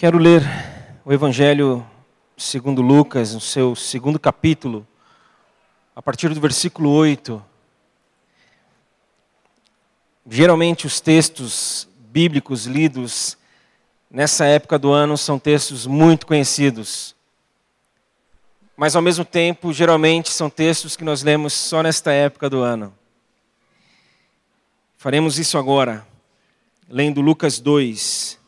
Quero ler o Evangelho segundo Lucas, no seu segundo capítulo, a partir do versículo 8. Geralmente os textos bíblicos lidos nessa época do ano são textos muito conhecidos. Mas ao mesmo tempo, geralmente são textos que nós lemos só nesta época do ano. Faremos isso agora, lendo Lucas 2,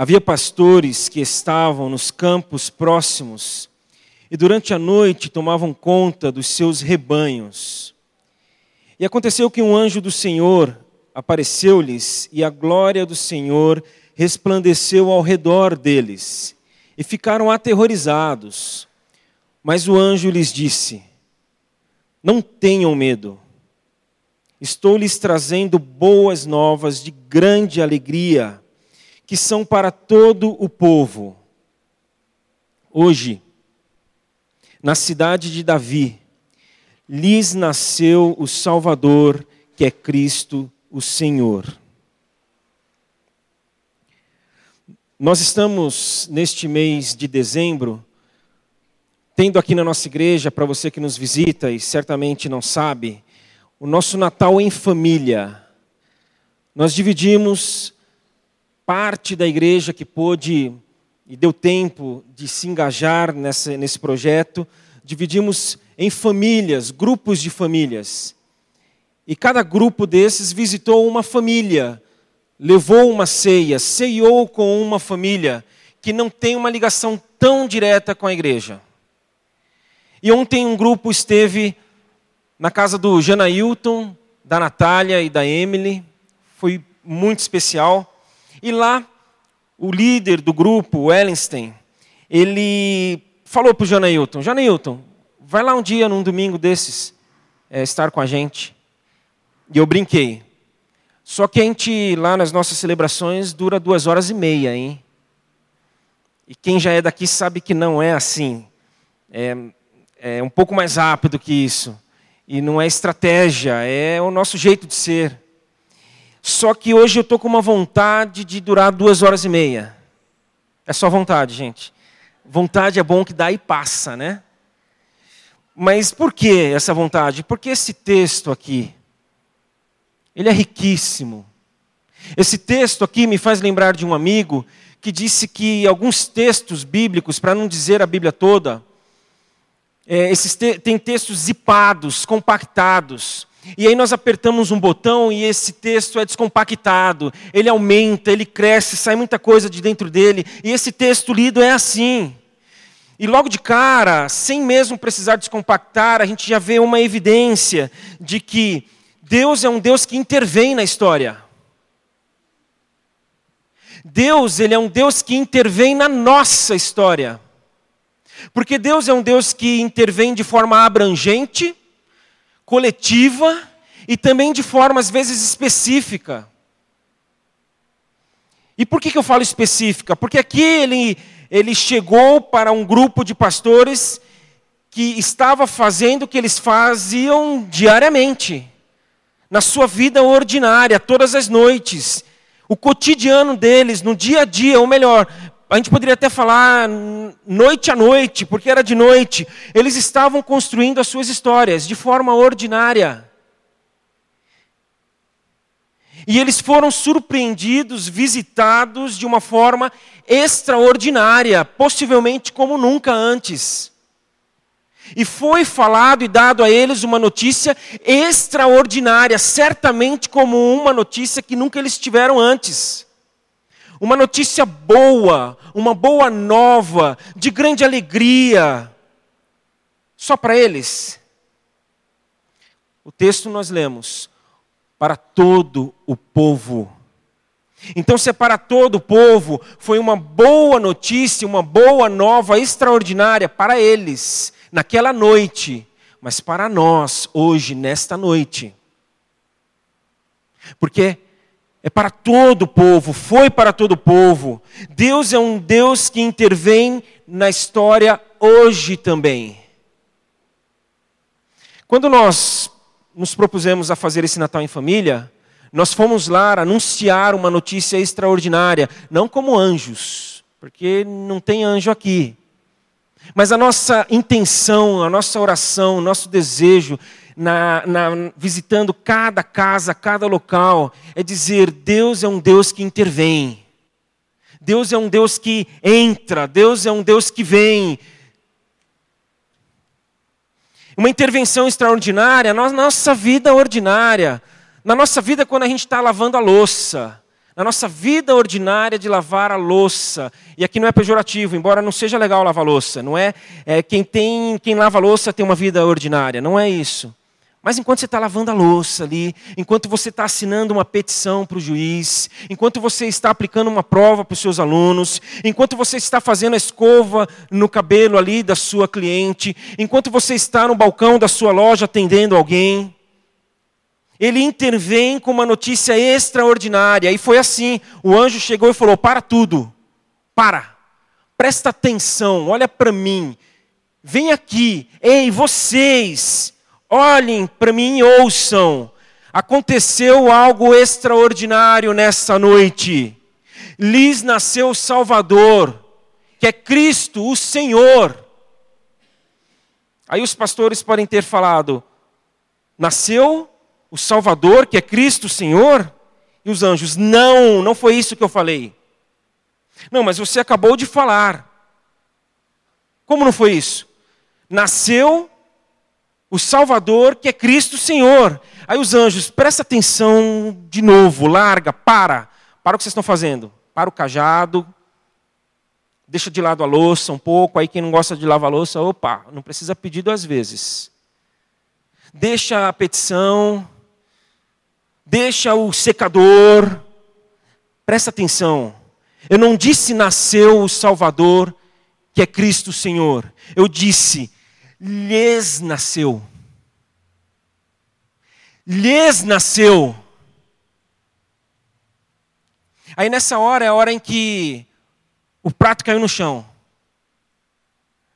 Havia pastores que estavam nos campos próximos e durante a noite tomavam conta dos seus rebanhos. E aconteceu que um anjo do Senhor apareceu-lhes e a glória do Senhor resplandeceu ao redor deles e ficaram aterrorizados. Mas o anjo lhes disse: Não tenham medo. Estou lhes trazendo boas novas de grande alegria que são para todo o povo. Hoje, na cidade de Davi, lhes nasceu o Salvador, que é Cristo, o Senhor. Nós estamos neste mês de dezembro, tendo aqui na nossa igreja, para você que nos visita e certamente não sabe, o nosso Natal em família. Nós dividimos parte da igreja que pôde e deu tempo de se engajar nessa, nesse projeto, dividimos em famílias, grupos de famílias. E cada grupo desses visitou uma família, levou uma ceia, ceiou com uma família que não tem uma ligação tão direta com a igreja. E ontem um grupo esteve na casa do Janailton, da Natália e da Emily, foi muito especial. E lá, o líder do grupo, o Ellenstein, ele falou para o Janailton, Janailton, vai lá um dia, num domingo desses, é, estar com a gente. E eu brinquei. Só que a gente, lá nas nossas celebrações, dura duas horas e meia, hein? E quem já é daqui sabe que não é assim. É, é um pouco mais rápido que isso. E não é estratégia, é o nosso jeito de ser. Só que hoje eu estou com uma vontade de durar duas horas e meia. É só vontade, gente. Vontade é bom que dá e passa, né? Mas por que essa vontade? Porque esse texto aqui, ele é riquíssimo. Esse texto aqui me faz lembrar de um amigo que disse que alguns textos bíblicos, para não dizer a Bíblia toda, é, esses te tem textos zipados, compactados, e aí nós apertamos um botão e esse texto é descompactado, ele aumenta, ele cresce, sai muita coisa de dentro dele, e esse texto lido é assim. E logo de cara, sem mesmo precisar descompactar, a gente já vê uma evidência de que Deus é um Deus que intervém na história. Deus, ele é um Deus que intervém na nossa história. Porque Deus é um Deus que intervém de forma abrangente, coletiva e também de forma às vezes específica. E por que, que eu falo específica? Porque aqui ele, ele chegou para um grupo de pastores que estava fazendo o que eles faziam diariamente, na sua vida ordinária, todas as noites, o cotidiano deles, no dia a dia, ou melhor, a gente poderia até falar noite a noite, porque era de noite. Eles estavam construindo as suas histórias de forma ordinária. E eles foram surpreendidos, visitados de uma forma extraordinária, possivelmente como nunca antes. E foi falado e dado a eles uma notícia extraordinária, certamente como uma notícia que nunca eles tiveram antes uma notícia boa, uma boa nova, de grande alegria, só para eles. O texto nós lemos, para todo o povo. Então, se é para todo o povo, foi uma boa notícia, uma boa nova extraordinária para eles, naquela noite, mas para nós, hoje, nesta noite. Porque é para todo o povo, foi para todo o povo. Deus é um Deus que intervém na história hoje também. Quando nós nos propusemos a fazer esse Natal em família, Nós fomos lá anunciar uma notícia extraordinária, não como anjos, porque não tem anjo aqui. Mas a nossa intenção, a nossa oração, o nosso desejo, na, na, visitando cada casa, cada local, é dizer: Deus é um Deus que intervém. Deus é um Deus que entra, Deus é um Deus que vem. Uma intervenção extraordinária na nossa vida ordinária, na nossa vida quando a gente está lavando a louça, na nossa vida ordinária de lavar a louça. E aqui não é pejorativo, embora não seja legal lavar louça, não é, é quem tem quem lava louça tem uma vida ordinária, não é isso. Mas enquanto você está lavando a louça ali, enquanto você está assinando uma petição para o juiz, enquanto você está aplicando uma prova para os seus alunos, enquanto você está fazendo a escova no cabelo ali da sua cliente, enquanto você está no balcão da sua loja atendendo alguém, ele intervém com uma notícia extraordinária. E foi assim: o anjo chegou e falou: Para tudo, para, presta atenção, olha para mim, vem aqui, ei, vocês Olhem para mim e ouçam. Aconteceu algo extraordinário nessa noite. Lhes nasceu o Salvador, que é Cristo, o Senhor. Aí os pastores podem ter falado: nasceu o Salvador, que é Cristo, o Senhor? E os anjos: não, não foi isso que eu falei. Não, mas você acabou de falar. Como não foi isso? Nasceu o Salvador, que é Cristo Senhor. Aí os anjos, presta atenção de novo, larga, para. Para o que vocês estão fazendo. Para o cajado, deixa de lado a louça um pouco. Aí quem não gosta de lavar louça, opa, não precisa pedir duas vezes. Deixa a petição, deixa o secador. Presta atenção. Eu não disse nasceu o Salvador, que é Cristo Senhor. Eu disse lhes nasceu. Lhes nasceu. Aí nessa hora é a hora em que o prato caiu no chão.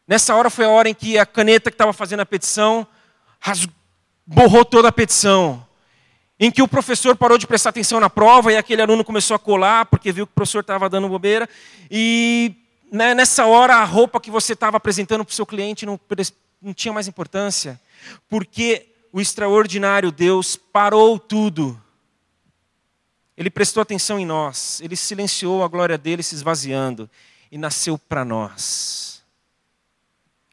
Nessa hora foi a hora em que a caneta que estava fazendo a petição borrou toda a petição. Em que o professor parou de prestar atenção na prova e aquele aluno começou a colar porque viu que o professor estava dando bobeira. E né, nessa hora a roupa que você estava apresentando para o seu cliente não não tinha mais importância, porque o extraordinário Deus parou tudo. Ele prestou atenção em nós, ele silenciou a glória dele se esvaziando e nasceu para nós.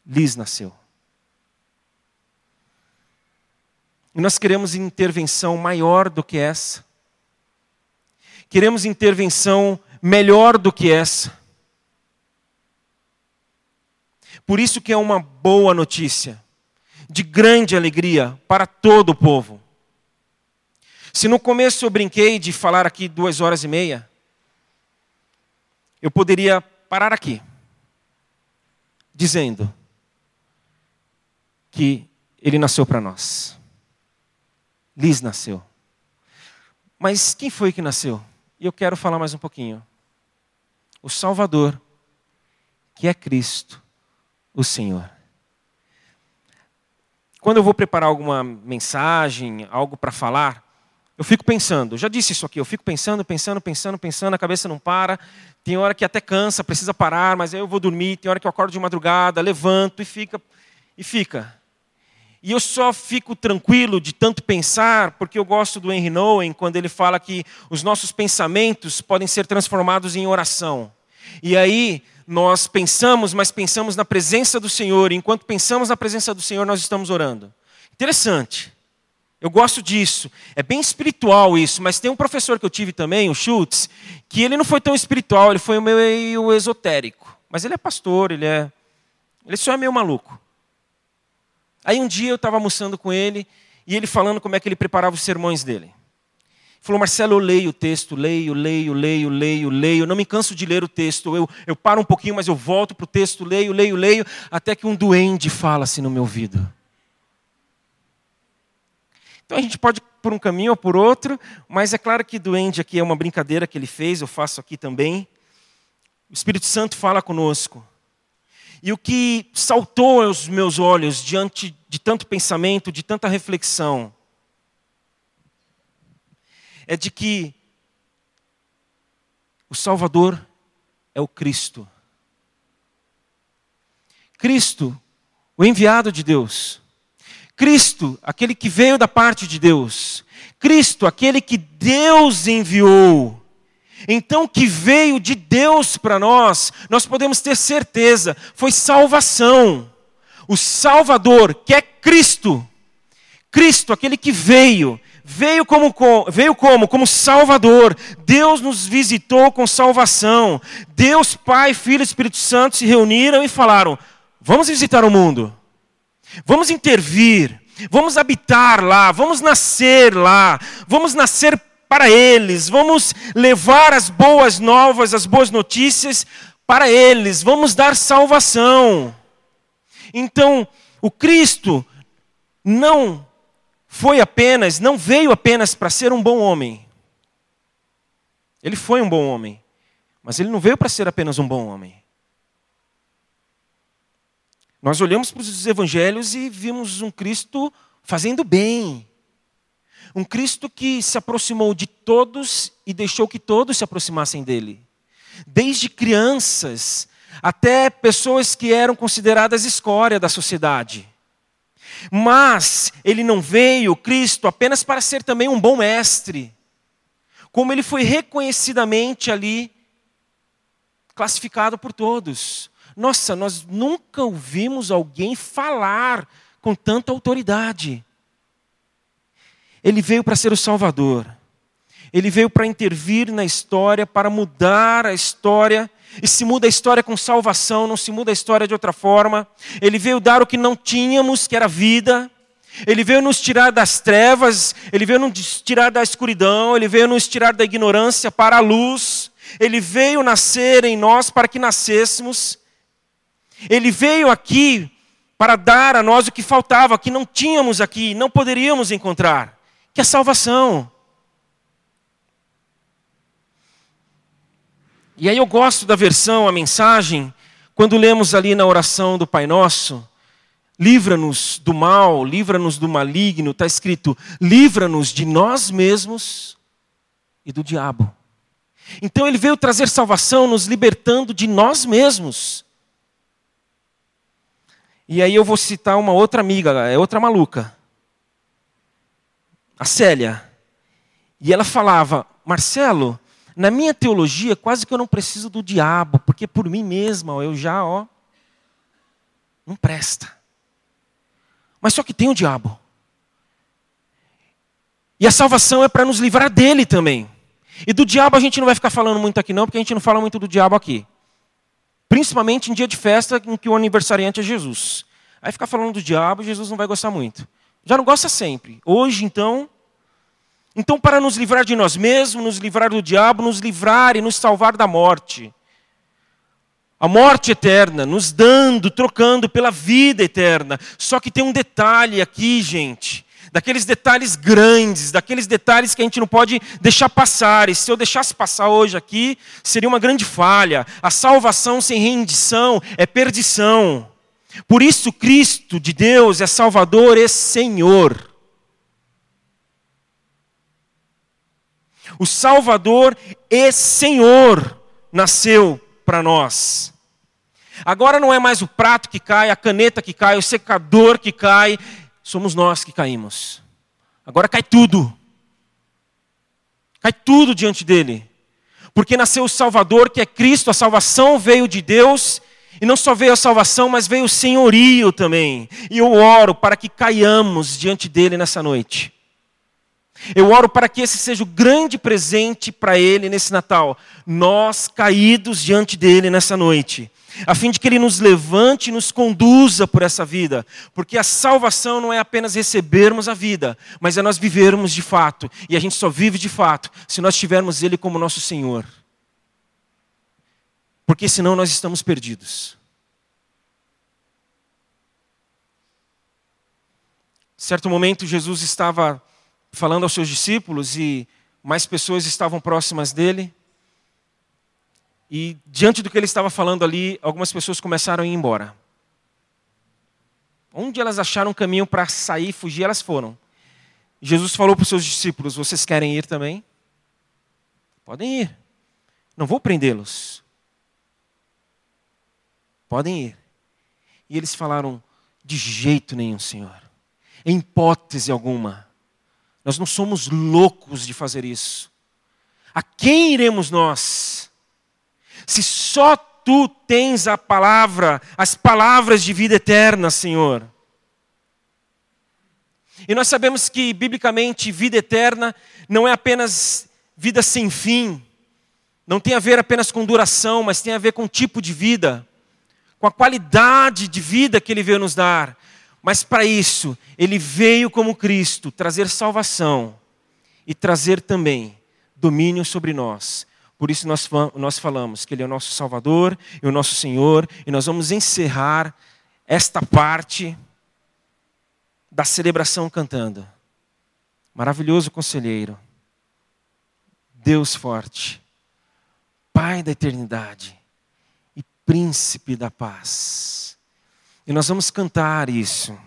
Liz nasceu. E nós queremos intervenção maior do que essa. Queremos intervenção melhor do que essa. Por isso que é uma boa notícia, de grande alegria para todo o povo. Se no começo eu brinquei de falar aqui duas horas e meia, eu poderia parar aqui, dizendo que ele nasceu para nós. Liz nasceu. Mas quem foi que nasceu? E eu quero falar mais um pouquinho. O Salvador, que é Cristo, o Senhor. Quando eu vou preparar alguma mensagem, algo para falar, eu fico pensando, já disse isso aqui, eu fico pensando, pensando, pensando, pensando, a cabeça não para. Tem hora que até cansa, precisa parar, mas aí eu vou dormir. Tem hora que eu acordo de madrugada, levanto e fica e fica. E eu só fico tranquilo de tanto pensar, porque eu gosto do Henry Nouwen quando ele fala que os nossos pensamentos podem ser transformados em oração. E aí nós pensamos, mas pensamos na presença do Senhor, e enquanto pensamos na presença do Senhor, nós estamos orando. Interessante. Eu gosto disso. É bem espiritual isso, mas tem um professor que eu tive também, o Schultz, que ele não foi tão espiritual, ele foi meio esotérico. Mas ele é pastor, ele é. Ele só é meio maluco. Aí um dia eu estava almoçando com ele e ele falando como é que ele preparava os sermões dele. Falou, Marcelo, eu leio o texto, leio, leio, leio, leio, leio. Não me canso de ler o texto. Eu, eu paro um pouquinho, mas eu volto para o texto, leio, leio, leio, até que um duende fala assim no meu ouvido. Então a gente pode ir por um caminho ou por outro, mas é claro que duende aqui é uma brincadeira que ele fez, eu faço aqui também. O Espírito Santo fala conosco. E o que saltou aos meus olhos diante de tanto pensamento, de tanta reflexão, é de que o Salvador é o Cristo. Cristo, o enviado de Deus. Cristo, aquele que veio da parte de Deus. Cristo, aquele que Deus enviou. Então, que veio de Deus para nós, nós podemos ter certeza, foi salvação. O Salvador, que é Cristo. Cristo, aquele que veio, veio como, veio como? Como Salvador. Deus nos visitou com salvação. Deus, Pai, Filho e Espírito Santo se reuniram e falaram: vamos visitar o mundo, vamos intervir, vamos habitar lá, vamos nascer lá, vamos nascer para eles, vamos levar as boas novas, as boas notícias para eles, vamos dar salvação. Então, o Cristo não foi apenas, não veio apenas para ser um bom homem. Ele foi um bom homem, mas ele não veio para ser apenas um bom homem. Nós olhamos para os evangelhos e vimos um Cristo fazendo bem. Um Cristo que se aproximou de todos e deixou que todos se aproximassem dele. Desde crianças até pessoas que eram consideradas escória da sociedade. Mas ele não veio, Cristo, apenas para ser também um bom mestre. Como ele foi reconhecidamente ali classificado por todos. Nossa, nós nunca ouvimos alguém falar com tanta autoridade. Ele veio para ser o Salvador. Ele veio para intervir na história, para mudar a história e se muda a história com salvação, não se muda a história de outra forma. Ele veio dar o que não tínhamos, que era vida. Ele veio nos tirar das trevas, ele veio nos tirar da escuridão, ele veio nos tirar da ignorância para a luz. Ele veio nascer em nós para que nascêssemos. Ele veio aqui para dar a nós o que faltava, que não tínhamos aqui, não poderíamos encontrar, que é salvação. E aí eu gosto da versão, a mensagem, quando lemos ali na oração do Pai Nosso, livra-nos do mal, livra-nos do maligno, está escrito, livra-nos de nós mesmos e do diabo. Então ele veio trazer salvação, nos libertando de nós mesmos. E aí eu vou citar uma outra amiga, é outra maluca, a Célia. E ela falava, Marcelo, na minha teologia, quase que eu não preciso do diabo, porque por mim mesma eu já, ó, não presta. Mas só que tem o diabo. E a salvação é para nos livrar dele também. E do diabo a gente não vai ficar falando muito aqui não, porque a gente não fala muito do diabo aqui. Principalmente em dia de festa em que o aniversariante é Jesus. Aí ficar falando do diabo, Jesus não vai gostar muito. Já não gosta sempre. Hoje, então, então, para nos livrar de nós mesmos, nos livrar do diabo, nos livrar e nos salvar da morte. A morte eterna, nos dando, trocando pela vida eterna. Só que tem um detalhe aqui, gente. Daqueles detalhes grandes, daqueles detalhes que a gente não pode deixar passar. E se eu deixasse passar hoje aqui, seria uma grande falha. A salvação sem rendição é perdição. Por isso, Cristo de Deus é Salvador e Senhor. O Salvador e Senhor nasceu para nós. Agora não é mais o prato que cai, a caneta que cai, o secador que cai, somos nós que caímos. Agora cai tudo. Cai tudo diante dele. Porque nasceu o Salvador, que é Cristo, a salvação veio de Deus, e não só veio a salvação, mas veio o senhorio também. E eu oro para que caiamos diante dele nessa noite. Eu oro para que esse seja o grande presente para Ele nesse Natal. Nós caídos diante dele nessa noite. A fim de que Ele nos levante e nos conduza por essa vida. Porque a salvação não é apenas recebermos a vida, mas é nós vivermos de fato. E a gente só vive de fato se nós tivermos Ele como nosso Senhor. Porque senão nós estamos perdidos. Certo momento, Jesus estava falando aos seus discípulos e mais pessoas estavam próximas dele. E diante do que ele estava falando ali, algumas pessoas começaram a ir embora. Onde elas acharam um caminho para sair e fugir, elas foram. Jesus falou para os seus discípulos: Vocês querem ir também? Podem ir. Não vou prendê-los. Podem ir. E eles falaram: De jeito nenhum, Senhor. Em hipótese alguma. Nós não somos loucos de fazer isso. A quem iremos nós? Se só tu tens a palavra, as palavras de vida eterna, Senhor. E nós sabemos que, biblicamente, vida eterna não é apenas vida sem fim, não tem a ver apenas com duração, mas tem a ver com tipo de vida, com a qualidade de vida que Ele veio nos dar. Mas para isso, Ele veio como Cristo trazer salvação e trazer também domínio sobre nós. Por isso nós, nós falamos que Ele é o nosso Salvador e o nosso Senhor, e nós vamos encerrar esta parte da celebração cantando. Maravilhoso conselheiro, Deus forte, Pai da eternidade e Príncipe da paz. E nós vamos cantar isso,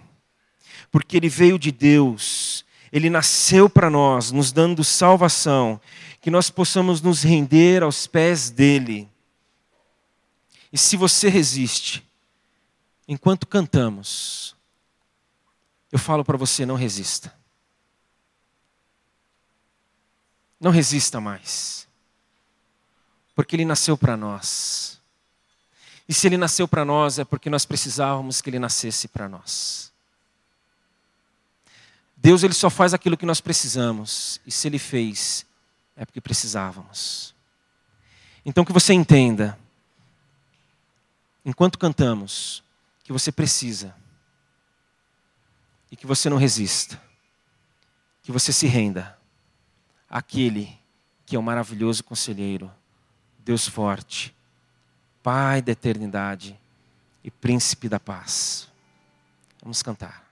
porque Ele veio de Deus, Ele nasceu para nós, nos dando salvação, que nós possamos nos render aos pés dEle. E se você resiste, enquanto cantamos, eu falo para você: não resista. Não resista mais. Porque Ele nasceu para nós. E se Ele nasceu para nós, é porque nós precisávamos que Ele nascesse para nós. Deus ele só faz aquilo que nós precisamos. E se Ele fez, é porque precisávamos. Então que você entenda, enquanto cantamos, que você precisa e que você não resista. Que você se renda àquele que é o maravilhoso conselheiro, Deus forte, Pai da eternidade e Príncipe da paz. Vamos cantar.